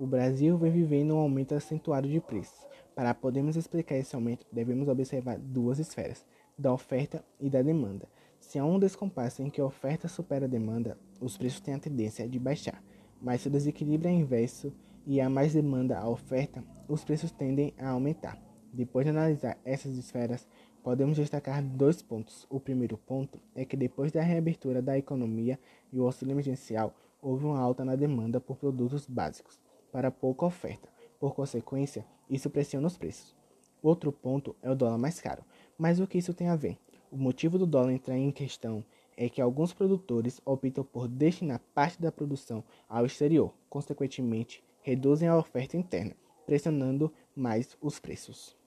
o Brasil vem vivendo um aumento acentuado de preços. Para podermos explicar esse aumento, devemos observar duas esferas, da oferta e da demanda. Se há um descompasso em que a oferta supera a demanda, os preços têm a tendência de baixar, mas se o desequilíbrio é inverso e há mais demanda à oferta, os preços tendem a aumentar. Depois de analisar essas esferas, podemos destacar dois pontos. O primeiro ponto é que depois da reabertura da economia e o auxílio emergencial, houve uma alta na demanda por produtos básicos, para pouca oferta. Por consequência, isso pressiona os preços. Outro ponto é o dólar mais caro. Mas o que isso tem a ver? O motivo do dólar entrar em questão é que alguns produtores optam por destinar parte da produção ao exterior, consequentemente, reduzem a oferta interna, pressionando mais os preços.